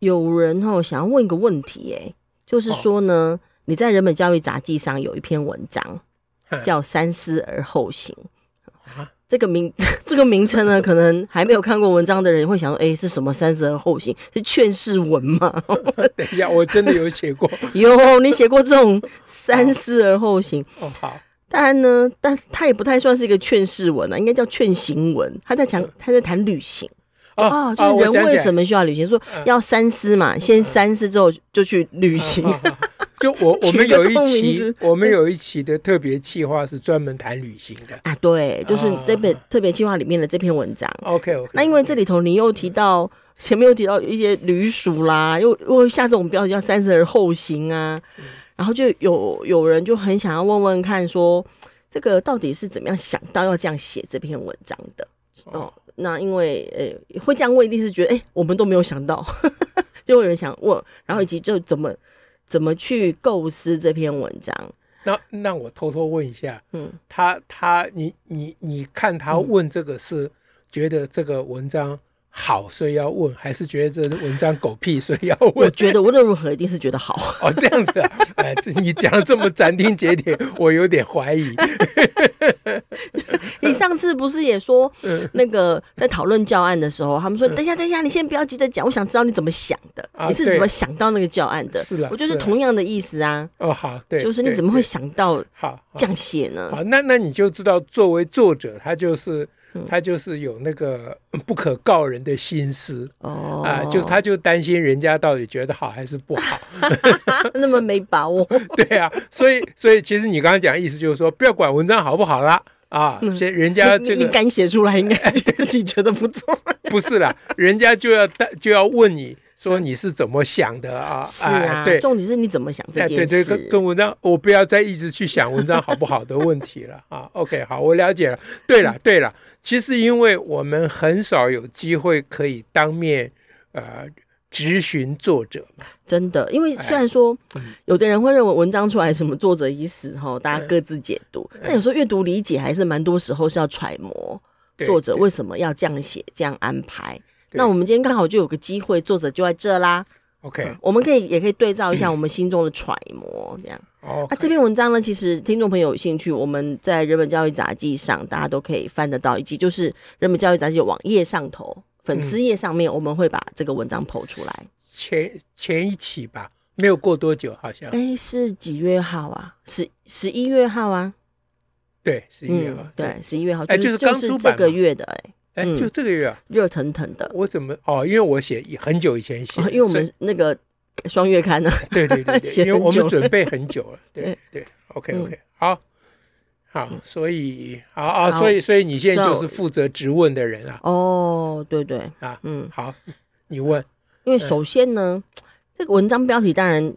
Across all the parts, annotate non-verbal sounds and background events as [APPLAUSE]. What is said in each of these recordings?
有人哦想要问一个问题，哎，就是说呢，哦、你在人本教育杂记上有一篇文章叫《三思而后行》啊，这个名 [LAUGHS] 这个名称呢，可能还没有看过文章的人会想说，哎，是什么“三思而后行”？是劝世文吗？[LAUGHS] 等一下，我真的有写过，[LAUGHS] 有你写过这种“三思而后行”哦？哦，好。当然呢，但他也不太算是一个劝世文啊，应该叫劝行文。他在讲，他在谈旅行。哦，就是人为什么需要旅行？说要三思嘛，先三思之后就去旅行。[LAUGHS] 就我我们有一期，我们有一期的特别计划是专门谈旅行的啊。对，就是这本特别计划里面的这篇文章。OK OK。那因为这里头你又提到前面又提到一些旅鼠啦，又又下这种标题叫三思而后行啊，然后就有有人就很想要问问看，说这个到底是怎么样想到要这样写这篇文章的哦。那因为呃会这样问，一定是觉得哎、欸，我们都没有想到，[LAUGHS] 就会有人想问，然后以及就怎么怎么去构思这篇文章。那那我偷偷问一下，嗯，他他你你你看他问这个是觉得这个文章好，所以要问，还是觉得这文章狗屁，所以要问？我觉得无论如何一定是觉得好。[LAUGHS] 哦，这样子啊，哎，你讲这么斩钉截铁，我有点怀疑。[LAUGHS] 你上次不是也说那个在讨论教案的时候，他们说等一下等一下，你先不要急着讲，我想知道你怎么想的，你是怎么想到那个教案的？是的，我就是同样的意思啊。哦，好，对，就是你怎么会想到好这样写呢？好，那那你就知道，作为作者，他就是他就是有那个 [COUGHS] 不可告人的心思哦啊，就他就担心人家到底觉得好还是不好，[LAUGHS] 那么没把握。[LAUGHS] 对啊，所以所以其实你刚刚讲的意思就是说，不要管文章好不好啦。啊，先人家这个你敢写出来，应该 [LAUGHS] 自己觉得不错。不是啦，人家就要就要问你说你是怎么想的啊？是啊，对，重点是你怎么想这件事。对对，跟文章，我不要再一直去想文章好不好的问题了啊。OK，好，我了解了。对了对了，其实因为我们很少有机会可以当面呃。质询作者嘛，真的，因为虽然说有的人会认为文章出来什么作者已死哈，大家各自解读，但有时候阅读理解还是蛮多时候是要揣摩作者为什么要这样写、这样安排。那我们今天刚好就有个机会，作者就在这啦。OK，我们可以也可以对照一下我们心中的揣摩，这样。哦，那这篇文章呢，其实听众朋友有兴趣，我们在人本教育杂记上大家都可以翻得到，以及就是人本教育杂记的网页上头。粉丝页上面我们会把这个文章 po 出来，前前一期吧，没有过多久，好像哎，是几月号啊？十十一月号啊？对，十一月号，对，十一月号，哎，就是刚出版这个月的，哎，哎，就这个月啊，热腾腾的。我怎么哦？因为我写很久以前写，因为我们那个双月刊呢，[LAUGHS] 对对对，[LAUGHS] 因为我们准备很久了，对对，OK OK，好。好，所以好啊，所以所以你现在就是负责质问的人啊。哦，对对啊，嗯，好，你问，因为首先呢，这个文章标题当然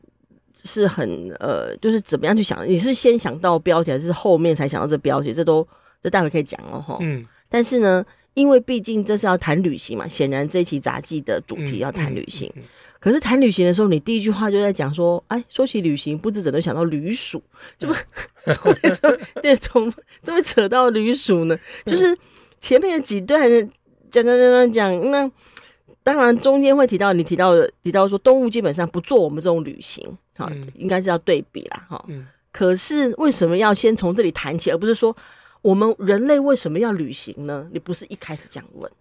是很呃，就是怎么样去想？你是先想到标题，还是后面才想到这标题？这都这待会可以讲哦，哈。嗯，但是呢，因为毕竟这是要谈旅行嘛，显然这一期杂技的主题要谈旅行。可是谈旅行的时候，你第一句话就在讲说，哎，说起旅行，不知怎么想到旅鼠，就 [LAUGHS] 为什么那种这么扯到旅鼠呢？就是前面的几段讲讲讲讲讲，那当然中间会提到你提到的提到说，动物基本上不做我们这种旅行，哈，应该是要对比啦，哈。可是为什么要先从这里谈起，而不是说我们人类为什么要旅行呢？你不是一开始这样问？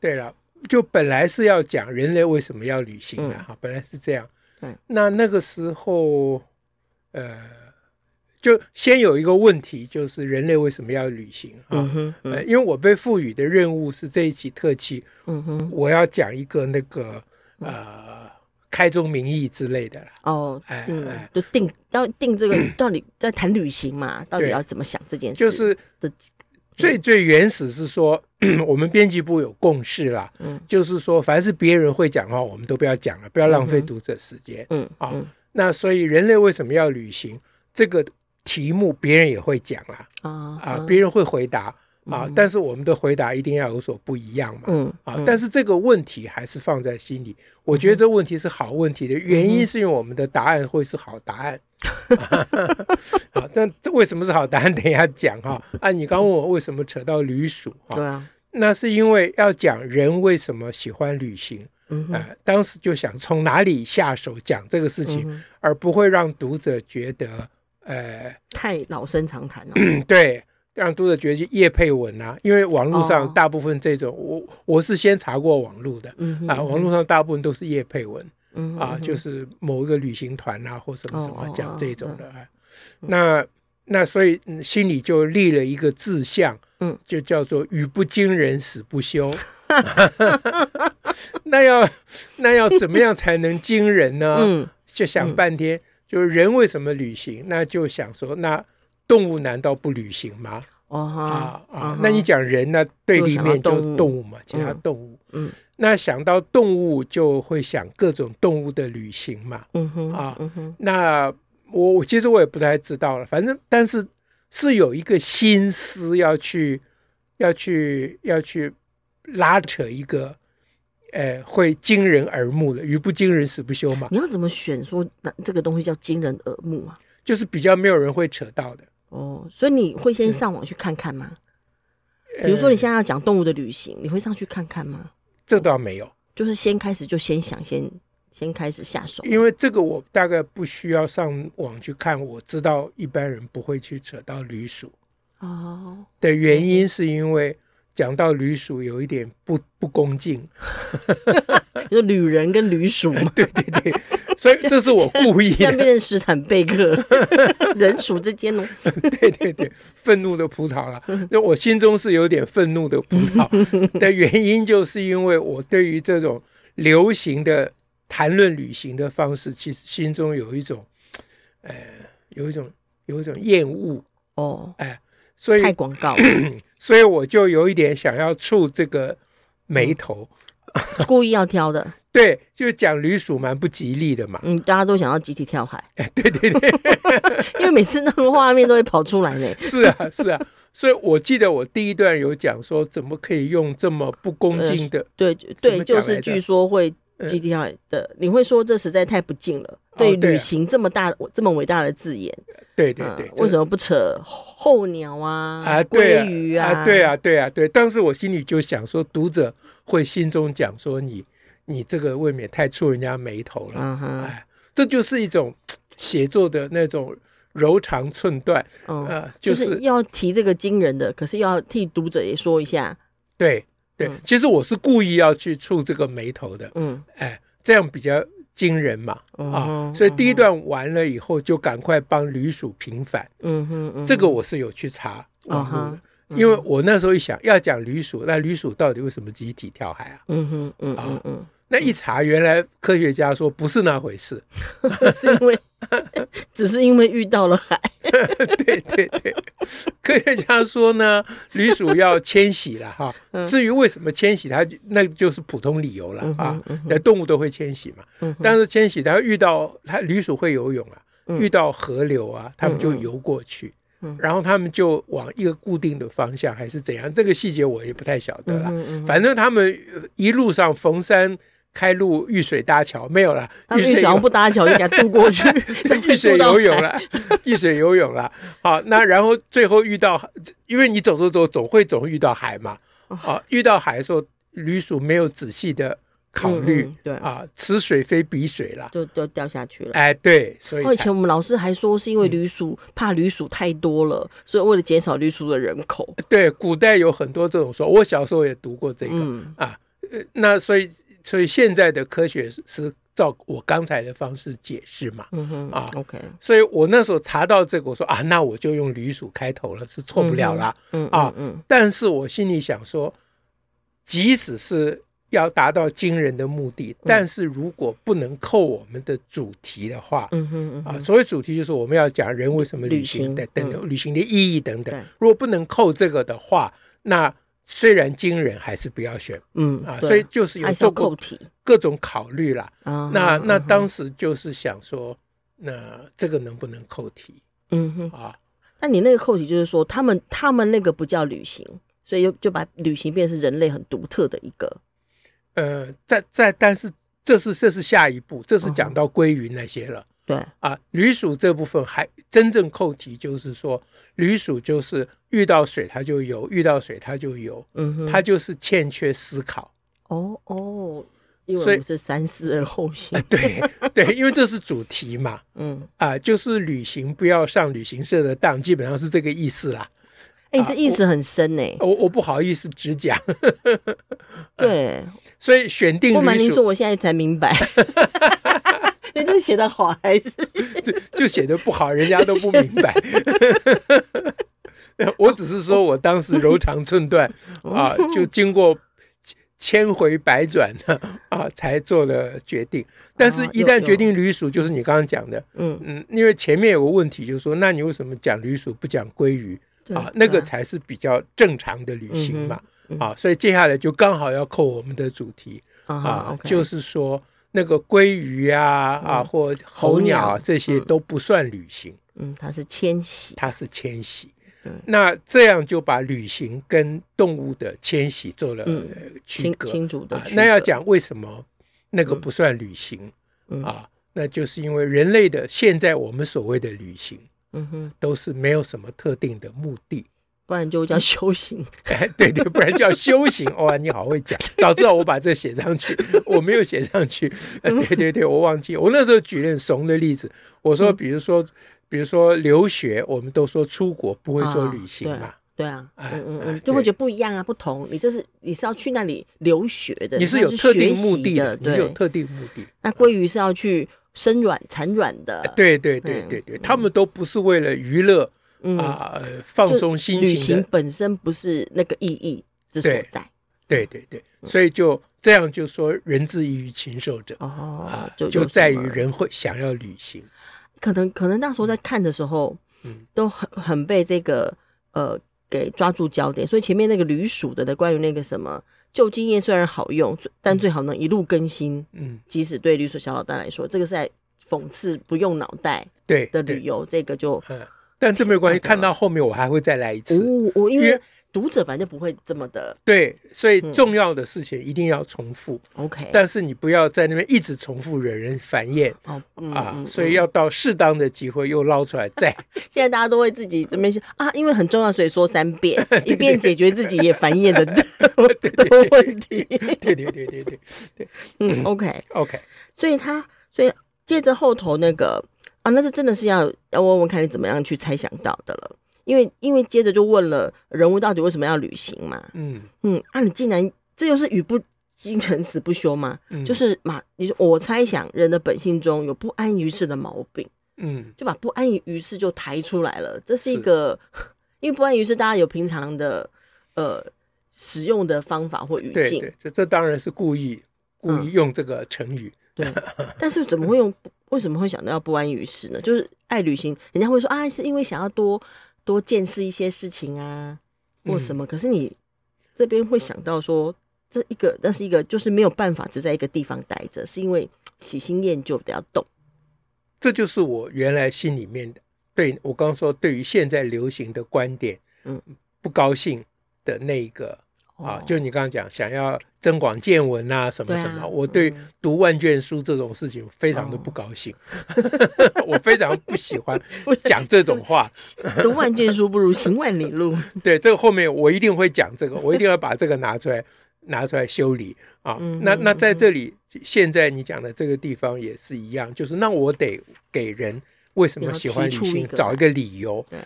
对了。就本来是要讲人类为什么要旅行的哈，嗯、本来是这样。嗯，那那个时候，呃，就先有一个问题，就是人类为什么要旅行啊？嗯哼嗯、呃，因为我被赋予的任务是这一期特辑，嗯哼，我要讲一个那个呃开宗明义之类的哦，哎，嗯、就定要定这个到底在谈旅行嘛？到底要怎么想这件事？就是的最最原始是说。[CLEARS THROAT] 我们编辑部有共识啦，嗯，就是说凡是别人会讲的话，我们都不要讲了，不要浪费读者时间，嗯啊，那所以人类为什么要旅行这个题目，别人也会讲啦，啊啊，别人会回答。啊！但是我们的回答一定要有所不一样嘛。嗯。啊，但是这个问题还是放在心里。我觉得这问题是好问题的原因，是因为我们的答案会是好答案。好，[LAUGHS] [LAUGHS] 但这为什么是好答案？等一下讲哈。啊，你刚问我为什么扯到旅鼠？对啊。那是因为要讲人为什么喜欢旅行。嗯。啊，当时就想从哪里下手讲这个事情，而不会让读者觉得呃太老生常谈了。[CLEARS THROAT] 对。让读者觉得是业配文啊，因为网络上大部分这种，我我是先查过网络的，啊，网络上大部分都是叶佩文，啊，就是某一个旅行团啊或什么什么讲这种的，啊那那所以心里就立了一个志向，嗯，就叫做语不惊人死不休，[LAUGHS] 那要那要怎么样才能惊人呢？嗯，就想半天，就是人为什么旅行？那就想说那。动物难道不旅行吗？啊啊，啊那你讲人呢？对立面就动物嘛，其他动物。嗯，那想到动物就会想各种动物的旅行嘛。嗯哼，啊，嗯哼那我我其实我也不太知道了，反正但是是有一个心思要去要去要去拉扯一个，呃，会惊人耳目的，语不惊人死不休嘛。你要怎么选说那这个东西叫惊人耳目啊？就是比较没有人会扯到的。哦，所以你会先上网去看看吗？比如说你现在要讲动物的旅行，你会上去看看吗？这倒没有，就是先开始就先想，先先开始下手。因为这个我大概不需要上网去看，我知道一般人不会去扯到旅鼠。哦，的原因是因为讲到旅鼠有一点不不恭敬，[LAUGHS] 就旅人跟旅鼠嘛。[LAUGHS] 对对对。所以 [LAUGHS] 这是我故意的，像变成史坦贝克人鼠之间哦。对对对，愤怒的葡萄了。那我心中是有点愤怒的葡萄的原因，就是因为我对于这种流行的谈论旅行的方式，其实心中有一种，呃，有一种有一种厌恶哦。哎，所以太广告，[CLEARS THROAT] 所以我就有一点想要触这个眉头。[LAUGHS] 故意要挑的，对，就讲旅鼠蛮不吉利的嘛。嗯，大家都想要集体跳海。哎，对对对，[LAUGHS] 因为每次那个画面都会跑出来呢。是啊，是啊，所以我记得我第一段有讲说，怎么可以用这么不恭敬的？对对，就是据说会集体跳海的，你会说这实在太不敬了。对，旅行这么大、这么伟大的字眼，对对对，为什么不扯候鸟啊？啊，鲑鱼啊？对啊，对啊，对。当时我心里就想说，读者。会心中讲说你你这个未免太触人家眉头了，嗯、哎，这就是一种 [TSK] 写作的那种柔肠寸断，嗯、呃，就是、就是要提这个惊人的，可是要替读者也说一下，对对，嗯、其实我是故意要去触这个眉头的，嗯，哎，这样比较惊人嘛，嗯、啊，所以第一段完了以后就赶快帮吕鼠平反，嗯哼，这个我是有去查网络的。嗯哼因为我那时候一想要讲吕鼠，那吕鼠到底为什么集体跳海啊？嗯哼，嗯嗯嗯，那一查，原来科学家说不是那回事，[LAUGHS] 是因为只是因为遇到了海。[LAUGHS] 对对对，科学家说呢，旅鼠要迁徙了哈。至于为什么迁徙，它那就是普通理由了啊。那动物都会迁徙嘛，但是迁徙它遇到它旅鼠会游泳啊，遇到河流啊，它们就游过去。然后他们就往一个固定的方向，还是怎样？这个细节我也不太晓得了。嗯嗯、反正他们一路上逢山开路，遇水搭桥，没有了。遇水不搭桥，就给他渡过去。[LAUGHS] 遇水游泳了，[LAUGHS] 遇水游泳了。好，那然后最后遇到，因为你走走走，总会总遇到海嘛。好，遇到海的时候，旅鼠没有仔细的。考虑、嗯、对啊，此水非彼水了，就就掉下去了。哎，对，所以以前我们老师还说是因为旅鼠、嗯、怕旅鼠太多了，所以为了减少旅鼠的人口。对，古代有很多这种说，我小时候也读过这个、嗯、啊。那所以所以现在的科学是照我刚才的方式解释嘛。嗯哼啊，OK。所以我那时候查到这个，我说啊，那我就用旅鼠开头了，是错不了了。嗯，嗯啊，嗯。但是我心里想说，即使是。要达到惊人的目的，但是如果不能扣我们的主题的话，嗯哼嗯哼啊，所谓主题就是我们要讲人为什么旅行的等等，旅行的意义等等。如果不能扣这个的话，那虽然惊人，还是不要选。嗯啊，所以就是有做过各种考虑啦。啊，那那当时就是想说，那这个能不能扣题？嗯哼啊，那你那个扣题就是说，他们他们那个不叫旅行，所以就就把旅行变成是人类很独特的一个。呃，在在，但是这是这是下一步，这是讲到鲑鱼那些了。对啊，旅鼠这部分还真正扣题，就是说旅鼠就是遇到水它就游，遇到水它就游，嗯哼，它就是欠缺思考。哦哦，因为我们是三思而后行。对对，因为这是主题嘛，[LAUGHS] 嗯啊，就是旅行不要上旅行社的当，基本上是这个意思啦。哎，这意思很深呢。我我不好意思直讲。[LAUGHS] 对，所以选定。不瞒您说，我现在才明白。[LAUGHS] 你这写的好还是 [LAUGHS] 就就写的不好，人家都不明白。[LAUGHS] 我只是说我当时柔肠寸断啊，就经过千回百转啊，才做了决定。但是，一旦决定旅鼠，就是你刚刚讲的，嗯嗯，因为前面有个问题，就是说，那你为什么讲旅鼠不讲鲑鱼啊？那个才是比较正常的旅行嘛。啊，所以接下来就刚好要扣我们的主题啊，就是说。那个鲑鱼啊、嗯、啊，或候鸟啊，这些都不算旅行。嗯，它是迁徙，它是迁徙。嗯，那这样就把旅行跟动物的迁徙做了区隔。清楚的。那要讲为什么那个不算旅行、嗯、啊？那就是因为人类的现在我们所谓的旅行，嗯哼，都是没有什么特定的目的。不然就叫修行，[LAUGHS] 哎，对对，不然叫修行。[LAUGHS] 哇，你好会讲，早知道我把这写上去，[LAUGHS] 我没有写上去。对对对，我忘记，我那时候举了很怂的例子，我说，比如说，比如说留学，我们都说出国，不会说旅行嘛。对啊，嗯嗯嗯，就会觉得不一样啊，不同。你这是你是要去那里留学的，你是有特定目的的，你是有特定目的。那鲑鱼是要去生卵产卵的，对对对对对，他们都不是为了娱乐。嗯啊，放松心情。旅行本身不是那个意义之所在。对对对，所以就这样就说，人之异于禽兽者哦，啊，就就在于人会想要旅行。可能可能那时候在看的时候，嗯，都很很被这个呃给抓住焦点。所以前面那个旅鼠的的关于那个什么旧经验虽然好用，但最好能一路更新。嗯，即使对旅鼠小老大来说，这个是在讽刺不用脑袋对的旅游，这个就嗯。但这没有关系，看到后面我还会再来一次。我因为读者反正不会这么的。对，所以重要的事情一定要重复。OK，但是你不要在那边一直重复，惹人烦厌。哦，啊，所以要到适当的机会又捞出来再。[LAUGHS] 现在大家都会自己这边啊，因为很重要，所以说三遍，[LAUGHS] 一遍解决自己也烦厌的的问题。对对对对对对。嗯，OK OK，所以他所以接着后头那个。啊，那这真的是要要问问看你怎么样去猜想到的了，因为因为接着就问了人物到底为什么要旅行嘛，嗯。嗯，啊，你竟然这又是语不惊人死不休嘛，嗯、就是嘛，你说我猜想人的本性中有不安于世的毛病，嗯，就把不安于世就抬出来了，这是一个，是因为不安于世大家有平常的呃使用的方法或语境，对，这这当然是故意故意用这个成语，嗯、对，但是怎么会用？为什么会想到要不安于世呢？就是爱旅行，人家会说啊，是因为想要多多见识一些事情啊，或什么。嗯、可是你这边会想到说，这一个，那是一个，就是没有办法只在一个地方待着，是因为喜新厌旧比较动。这就是我原来心里面的，对我刚刚说，对于现在流行的观点，嗯，不高兴的那一个。啊，就你刚刚讲，想要增广见闻啊，什么什么，我对读万卷书这种事情非常的不高兴，[LAUGHS] 我非常不喜欢 [LAUGHS] 讲这种话。[LAUGHS] 读万卷书不如行万里路。对，这个后面我一定会讲这个，我一定要把这个拿出来，拿出来修理啊。那那在这里，现在你讲的这个地方也是一样，就是那我得给人。为什么喜欢旅行？找一个理由。对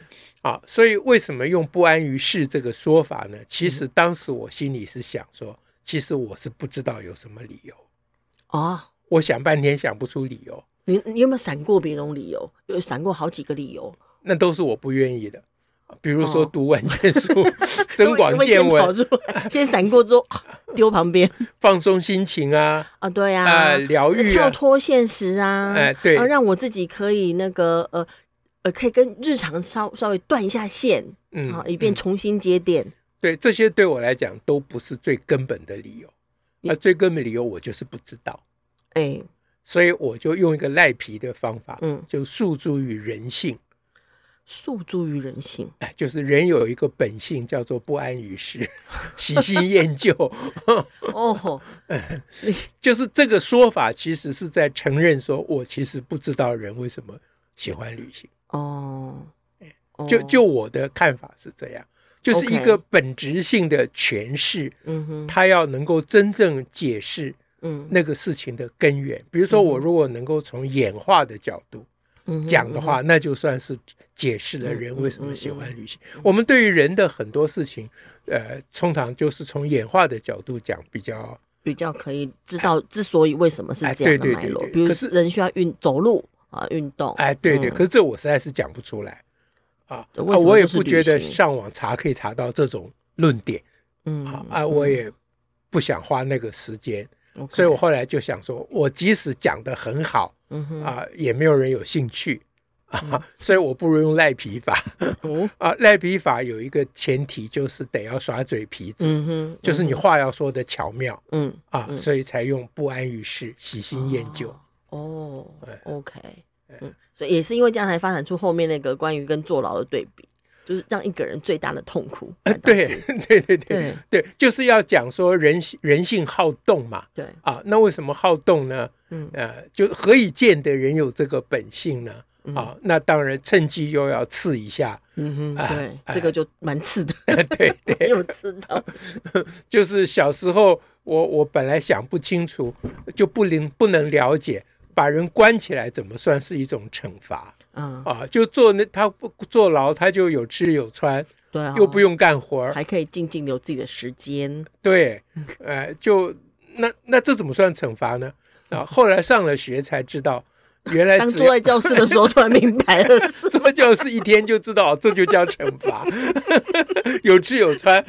啊，所以为什么用不安于世这个说法呢？其实当时我心里是想说，其实我是不知道有什么理由。哦，我想半天想不出理由。你你有没有闪过别种理由？有闪过好几个理由？那都是我不愿意的。比如说读万卷书，[LAUGHS] 增广见闻，先闪过之后 [LAUGHS] 丢旁边，放松心情啊啊，对啊，疗愈，跳脱现实啊，哎，对，让我自己可以那个呃呃，可以跟日常稍稍微断一下线，嗯，以便重新接电。对，这些对我来讲都不是最根本的理由。那最根本理由我就是不知道，哎，所以我就用一个赖皮的方法，嗯，就诉诸于人性。诉诸于人性，哎，就是人有一个本性叫做不安于世，喜新厌旧。[LAUGHS] 哦，就是这个说法，其实是在承认说，我其实不知道人为什么喜欢旅行。哦，就就我的看法是这样，就是一个本质性的诠释。嗯哼，他要能够真正解释，嗯，那个事情的根源。比如说，我如果能够从演化的角度。讲的话，那就算是解释了人为什么喜欢旅行。我们对于人的很多事情，呃，通常就是从演化的角度讲，比较比较可以知道之所以为什么是这样的脉络。比如，人需要运走路啊，运动。哎，对对。可是这我实在是讲不出来啊，我也不觉得上网查可以查到这种论点。嗯啊，我也不想花那个时间。所以我后来就想说，我即使讲的很好。嗯哼啊，也没有人有兴趣啊，嗯、[LAUGHS] 所以我不如用赖皮法。哦、[LAUGHS] 啊，赖皮法有一个前提，就是得要耍嘴皮子，嗯哼，嗯就是你话要说的巧妙，嗯啊，所以才用不安于世、喜新厌旧。哦，，OK，嗯，所以也是因为这样才发展出后面那个关于跟坐牢的对比。就是让一个人最大的痛苦。对 [LAUGHS] 对对对对，对，就是要讲说人人性好动嘛。对啊，那为什么好动呢？嗯呃，就何以见得人有这个本性呢？啊，那当然趁机又要刺一下。嗯哼，对，这个就蛮刺的。[LAUGHS] 对对，[LAUGHS] 有刺到。就是小时候，我我本来想不清楚，就不能不能了解，把人关起来怎么算是一种惩罚？嗯。啊，就坐那他不坐牢，他就有吃有穿，对、哦，又不用干活，还可以静静有自己的时间。对，[LAUGHS] 呃，就那那这怎么算惩罚呢？啊，[LAUGHS] 后来上了学才知道，原来当坐在教室的时候突然明白了，[LAUGHS] 坐在教室一天就知道这就叫惩罚，有吃有穿，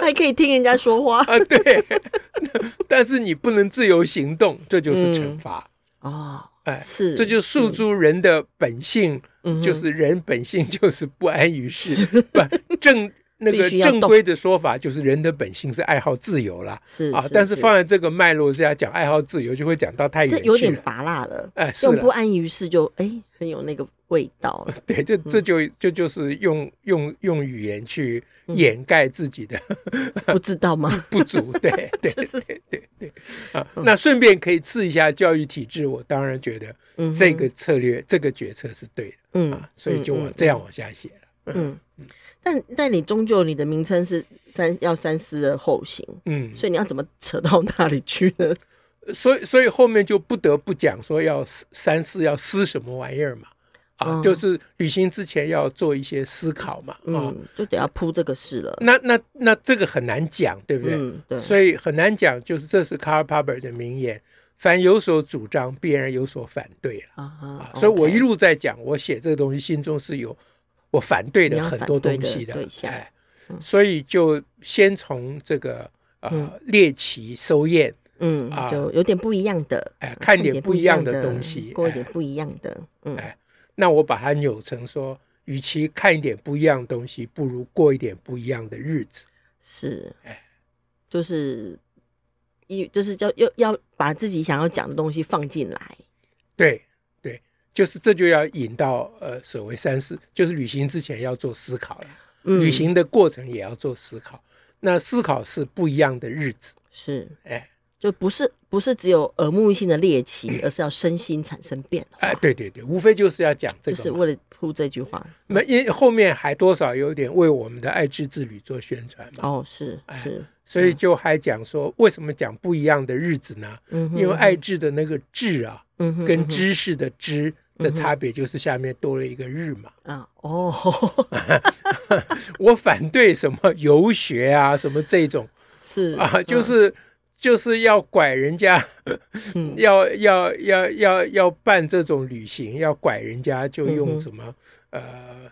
还可以听人家说话。啊。对，但是你不能自由行动，这就是惩罚。啊。嗯。哦哎，是，这就诉诸人的本性，就是人本性就是不安于世，[LAUGHS] 不正那个正规的说法就是人的本性是爱好自由啦。是啊，但是放在这个脉络下讲爱好自由，就会讲到太远，有点拔辣了。哎，用不安于世就哎很有那个味道。[LAUGHS] 对，这这就这就是用用用语言去掩盖自己的不知道吗？[LAUGHS] 不足，对 [LAUGHS] 对对对对啊。那顺便可以刺一下教育体制，我当然觉得这个策略这个决策是对的。嗯，所以就往这样往下写了。嗯。但但你终究你的名称是三要三思而后行，嗯，所以你要怎么扯到那里去呢？所以所以后面就不得不讲说要三思，要思什么玩意儿嘛？啊，嗯、就是旅行之前要做一些思考嘛，嗯，啊、就得要铺这个事了。那那那这个很难讲，对不对？嗯、对，所以很难讲。就是这是 Karl Popper 的名言：凡有所主张，必然有所反对啊，啊，所以我一路在讲，我写这个东西心中是有。我反对的很多东西的，哎，所以就先从这个呃猎奇收验，嗯啊，就有点不一样的，哎，看点不一样的东西，过一点不一样的，嗯，哎，那我把它扭成说，与其看一点不一样的东西，不如过一点不一样的日子，是，哎，就是一就是叫要要把自己想要讲的东西放进来，对。就是这就要引到呃所谓三思，就是旅行之前要做思考了，嗯、旅行的过程也要做思考。那思考是不一样的日子，是。哎，就不是不是只有耳目一新的猎奇，嗯、而是要身心产生变化。哎，对对对，无非就是要讲这个，就是为了铺这句话。那因为后面还多少有点为我们的爱智之旅做宣传嘛。哦，是是，哎、所以就还讲说为什么讲不一样的日子呢？嗯，因为爱智的那个智啊。跟知识的知的差别就是下面多了一个日嘛。啊哦，[LAUGHS] 我反对什么游学啊，什么这种 [LAUGHS] 是啊，就是就是要拐人家，要要要要要办这种旅行，要拐人家就用什么呃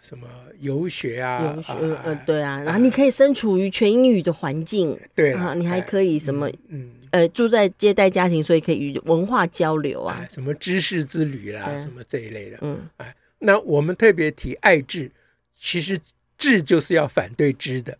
什么游学啊，游学呃对啊，然后你可以身处于全英语的环境，对啊，你还可以什么嗯。呃，住在接待家庭，所以可以与文化交流啊，什么知识之旅啦，对什么这一类的。嗯，哎，那我们特别提爱智，其实智就是要反对知的。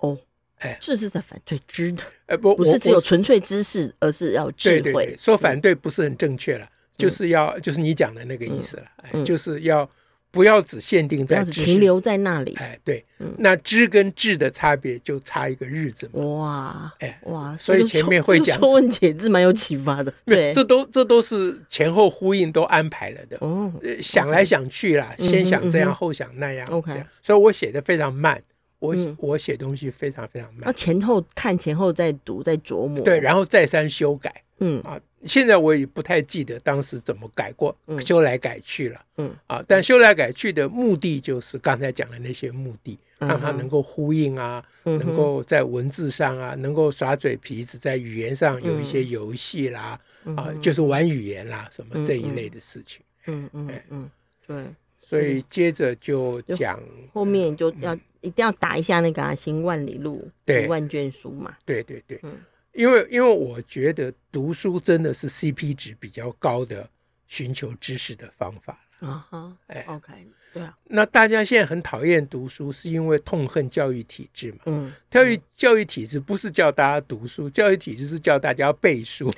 哦，哎，这是在反对知的，哎不，不是只有纯粹知识，而是要智慧。对对对，说反对不是很正确了，就是要就是你讲的那个意思了，哎，就是要。不要只限定在停留在那里。哎，对，嗯、那知跟智的差别就差一个日子嘛。哇，哎哇，所以前面会讲《说文解字》蛮有启发的。对，这都这都是前后呼应都安排了的。哦，想来想去啦，嗯、先想这样，嗯、后想那样。OK，所以我写的非常慢。我、嗯、我写东西非常非常慢。要前后看，前后再读，再琢磨。对，然后再三修改。嗯啊。现在我也不太记得当时怎么改过，修来改去了。嗯啊，但修来改去的目的就是刚才讲的那些目的，让它能够呼应啊，能够在文字上啊，能够耍嘴皮子，在语言上有一些游戏啦，啊，就是玩语言啦，什么这一类的事情。嗯嗯嗯，对。所以接着就讲后面就要一定要打一下那个啊行万里路，读万卷书嘛。对对对。嗯因为，因为我觉得读书真的是 CP 值比较高的寻求知识的方法啊哈，哎，OK，对啊。那大家现在很讨厌读书，是因为痛恨教育体制嘛？嗯，教育教育体制不是叫大家读书，教育体制是叫大家背书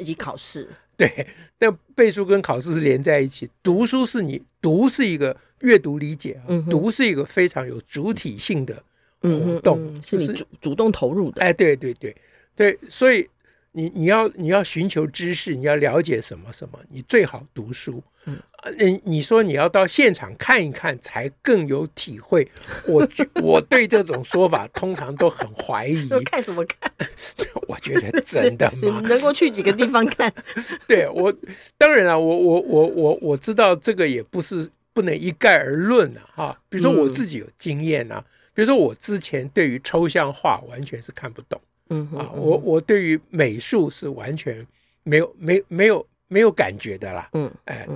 以及考试。对，但背书跟考试是连在一起。读书是你读是一个阅读理解啊，读是一个非常有主体性的活动，是你主主动投入的。哎，对对对。对，所以你你要你要寻求知识，你要了解什么什么，你最好读书。嗯，你你说你要到现场看一看才更有体会，我 [LAUGHS] 我对这种说法通常都很怀疑。[LAUGHS] 看什么看？[LAUGHS] 我觉得真的吗？能够去几个地方看？对我当然了，我我我我我知道这个也不是不能一概而论啊哈。比如说我自己有经验啊，比如说我之前对于抽象画完全是看不懂。嗯啊，我我对于美术是完全没有没没有没有感觉的啦。嗯，哎，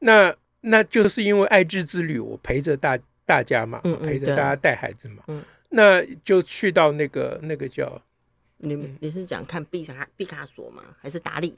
那那就是因为爱智之旅，我陪着大大家嘛，嗯陪着大家带孩子嘛。嗯，那就去到那个那个叫你你是讲看毕卡毕卡索吗？还是达利？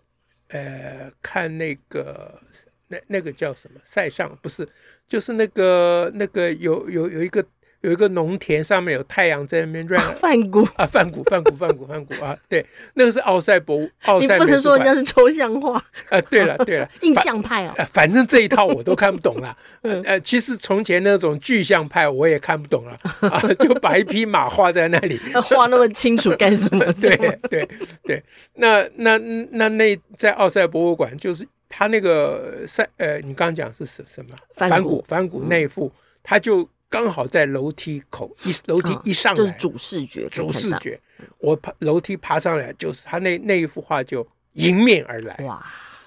呃，看那个那那个叫什么？塞上不是，就是那个那个有有有一个。有一个农田，上面有太阳在那边转。[LAUGHS] 梵谷啊，梵谷，梵谷，梵谷，梵谷啊！对，那个是奥赛博物，[LAUGHS] 奥赛。你不能说人家是抽象画啊！对了，对了，[LAUGHS] 印象派哦。反正这一套我都看不懂了。呃，其实从前那种具象派我也看不懂了啊，就把一匹马画在那里，画那么清楚干什么？对对对，那那那那在奥赛博物馆，就是他那个赛呃，你刚刚讲是什什么？反骨反骨那一幅，他就。刚好在楼梯口一楼梯一上来，就是主视觉，主视觉。我爬楼梯爬上来，就是他那那一幅画就迎面而来，哇！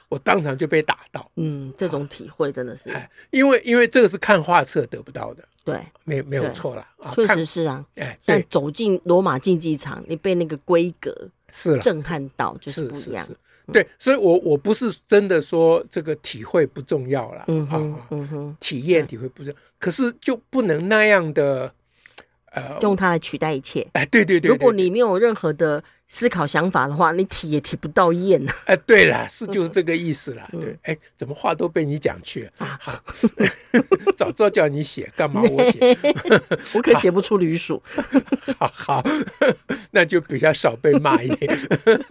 我当场就被打到。嗯，这种体会真的是，哎，因为因为这个是看画册得不到的，对，没没有错了，确实是啊。哎，像走进罗马竞技场，你被那个规格是震撼到，就是不一样。对，所以我我不是真的说这个体会不重要了，嗯哼，嗯哼，体验体会不重要，可是就不能那样的，呃，用它来取代一切。哎，对对对，如果你没有任何的思考想法的话，你体也体不到验。[LAUGHS] 哎，对了，是就是这个意思了。对，哎，怎么话都被你讲去了？好，[LAUGHS] 早知道叫你写，干嘛我写？[LAUGHS] 我可写不出驴鼠。好好，那就比较少被骂一点。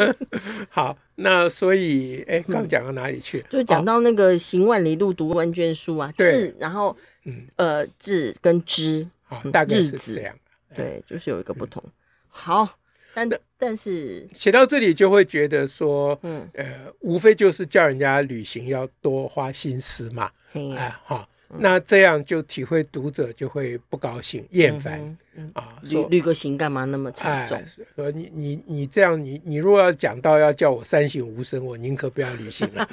[LAUGHS] 好。那所以，哎，刚讲到哪里去？就讲到那个行万里路，读万卷书啊，智，然后，嗯，呃，智跟知，大概是这样。对，就是有一个不同。好，但但是写到这里就会觉得说，嗯，呃，无非就是叫人家旅行要多花心思嘛，哎，哈。那这样就体会读者就会不高兴、厌烦啊！旅旅个行干嘛那么沉重？说你你你这样，你你如果要讲到要叫我三省吾身，我宁可不要旅行了。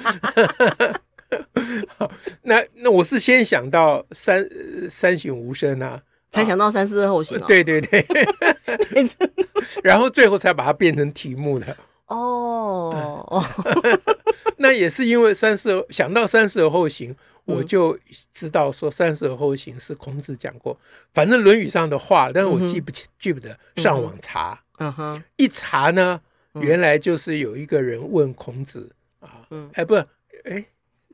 [LAUGHS] 那那我是先想到三三省吾身啊，才想到三思而后行。对对对，[LAUGHS] [LAUGHS] 然后最后才把它变成题目的。哦，那也是因为三思想到三思而后行。我就知道说“三思而后行”是孔子讲过，反正《论语》上的话，但是我记不起，记不得，上网查。嗯哼，一查呢，原来就是有一个人问孔子啊，哎，不，哎，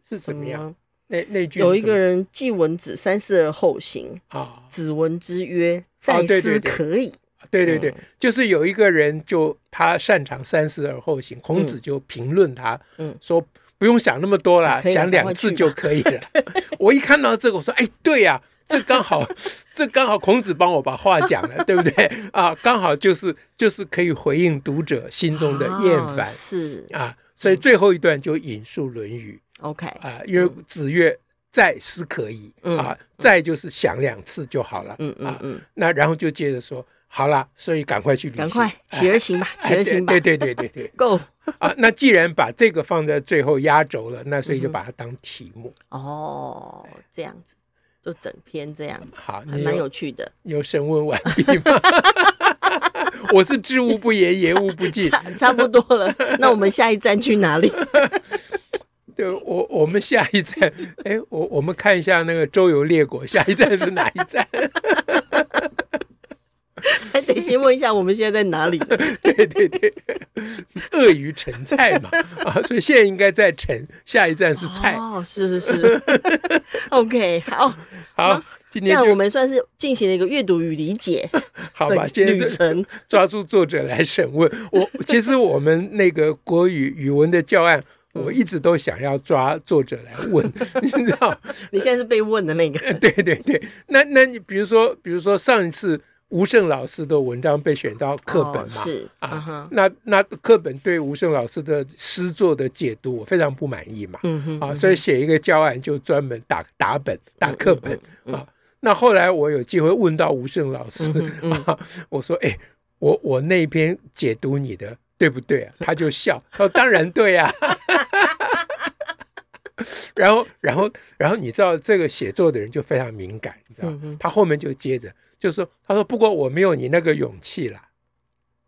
是怎么样？那那句有一个人季文子三思而后行啊，子闻之曰：“在思可矣。”对对对，就是有一个人就他擅长三思而后行，孔子就评论他，嗯，说不用想那么多了，想两次就可以了。[LAUGHS] 我一看到这个，我说哎，对呀，这刚好，[LAUGHS] 这刚好孔子帮我把话讲了，[LAUGHS] 对不对啊？刚好就是就是可以回应读者心中的厌烦，是啊，所以最后一段就引述《论语》，OK 啊，因为子曰。再思可矣啊，再就是想两次就好了。嗯嗯嗯。那然后就接着说，好了，所以赶快去旅行，赶快起而行吧，起而行吧。对对对对对，够啊。那既然把这个放在最后压轴了，那所以就把它当题目。哦，这样子，就整篇这样，好，还蛮有趣的。有审问完毕吗？[LAUGHS] 我是知无不言，言无不尽，差不多了。那我们下一站去哪里？[LAUGHS] 对，我我们下一站，哎，我我们看一下那个周游列国，下一站是哪一站？[LAUGHS] 还得先问一下我们现在在哪里？[LAUGHS] 对对对，鳄鱼成菜嘛啊，所以现在应该在成，下一站是菜。哦，是是是，[LAUGHS] OK，好，好，今天这样我们算是进行了一个阅读与理解，好吧？旅程抓住作者来审问我，其实我们那个国语语文的教案。我一直都想要抓作者来问，你知道？你现在是被问的那个。对对对，那那你比如说，比如说上一次吴胜老师的文章被选到课本嘛？是啊，那那课本对吴胜老师的诗作的解读，我非常不满意嘛。嗯哼。啊，所以写一个教案就专门打打本打课本啊。那后来我有机会问到吴胜老师 [LAUGHS] 啊，我说：“哎，我我那篇解读你的。”对不对啊？[LAUGHS] 他就笑，他说：“当然对啊。[LAUGHS] ”然后，然后，然后，你知道这个写作的人就非常敏感，你知道，他后面就接着就说：“他说不过我没有你那个勇气啦。”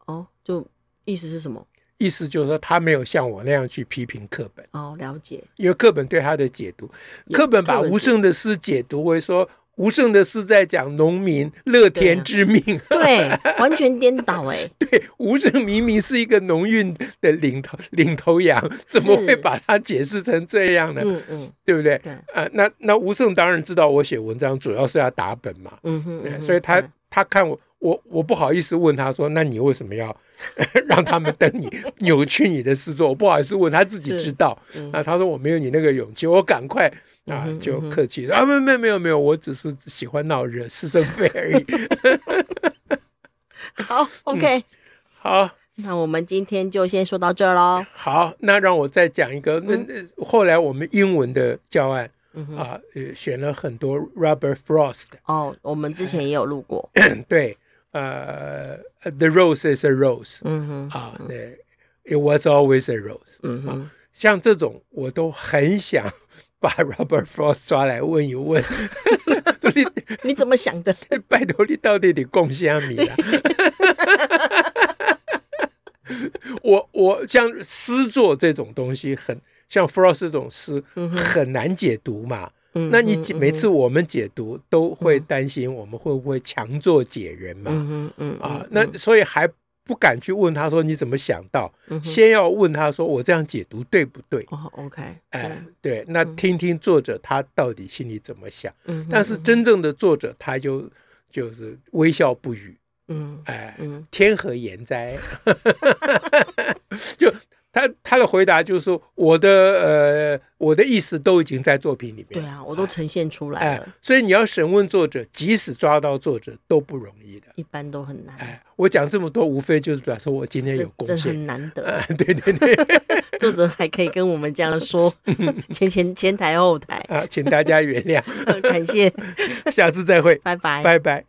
哦，就意思是什么？意思就是说他没有像我那样去批评课本。哦，了解。因为课本对他的解读，课本把吴胜的诗解读为说。吴胜的诗在讲农民乐天之命，对，完全颠倒哎。[LAUGHS] 对，吴胜明明是一个农运的领头领头羊，怎么会把它解释成这样呢？嗯嗯，对不对？啊，那那吴胜当然知道我写文章主要是要打本嘛，嗯哼，所以他他看我我我不好意思问他说，那你为什么要 [LAUGHS] 让他们等你 [LAUGHS] 扭曲你的诗作？我不好意思问他自己知道，那他说我没有你那个勇气，我赶快。啊，就客气说啊，没有没有没有没有，我只是喜欢闹热，是生非而已。[LAUGHS] 好，OK，嗯，好，那我们今天就先说到这儿喽。好，那让我再讲一个，那，嗯，后来我们英文的教案，嗯，啊，选了很多 Robert Frost。哦，我们之前也有录过。[COUGHS] 对，呃，The rose is a rose。嗯哼，啊，对，It was always a rose。嗯哼，像这种我都很想。把 Robert Frost 抓来问一问，[LAUGHS] 你你怎么想的？[LAUGHS] 拜托你到底得贡献米啊？[LAUGHS] 我我像诗作这种东西很，很像 Frost 这种诗，很难解读嘛。嗯、那你每次我们解读都会担心我们会不会强作解人嘛？嗯嗯啊，那所以还。不敢去问他说，你怎么想到，先要问他说，我这样解读对不对？哦，OK，哎，对，那听听作者他到底心里怎么想。嗯、但是真正的作者他就就是微笑不语。嗯，哎，嗯、天何言哉？[LAUGHS] [LAUGHS] 就。他他的回答就是说，我的呃，我的意思都已经在作品里面。对啊，我都呈现出来了。哎，所以你要审问作者，即使抓到作者都不容易的，一般都很难。哎，我讲这么多，无非就是表示我今天有贡献，这很难得。哎，对对对，[LAUGHS] 作者还可以跟我们这样说，[LAUGHS] 前前前台后台啊，请大家原谅，[LAUGHS] 感谢，下次再会，拜拜，拜拜。